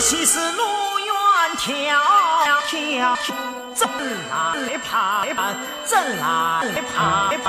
西山路远迢迢，怎来排班？怎来排班？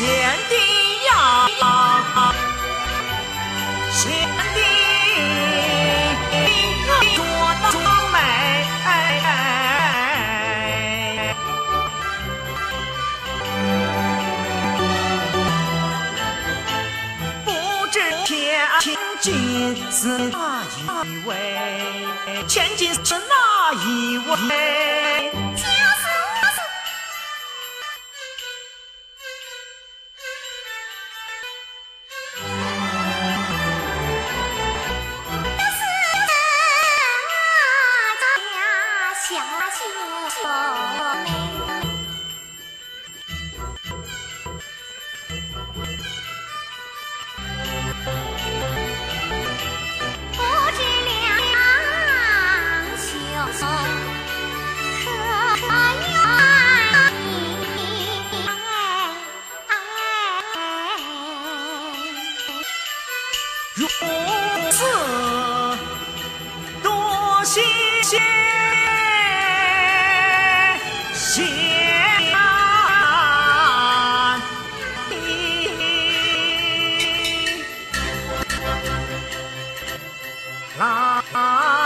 贤弟呀，贤弟，你可多美！不知天金是哪一位？千金是哪一位？啊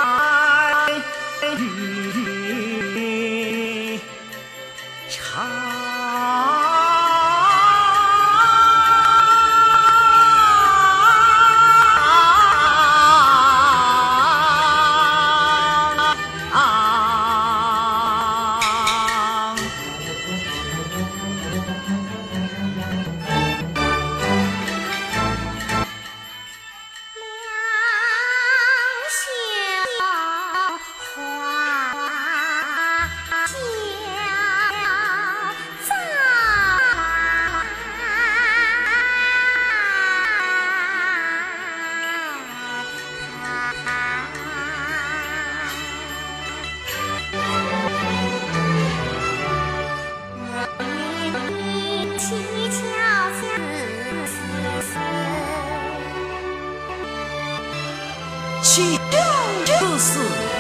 岂料此事。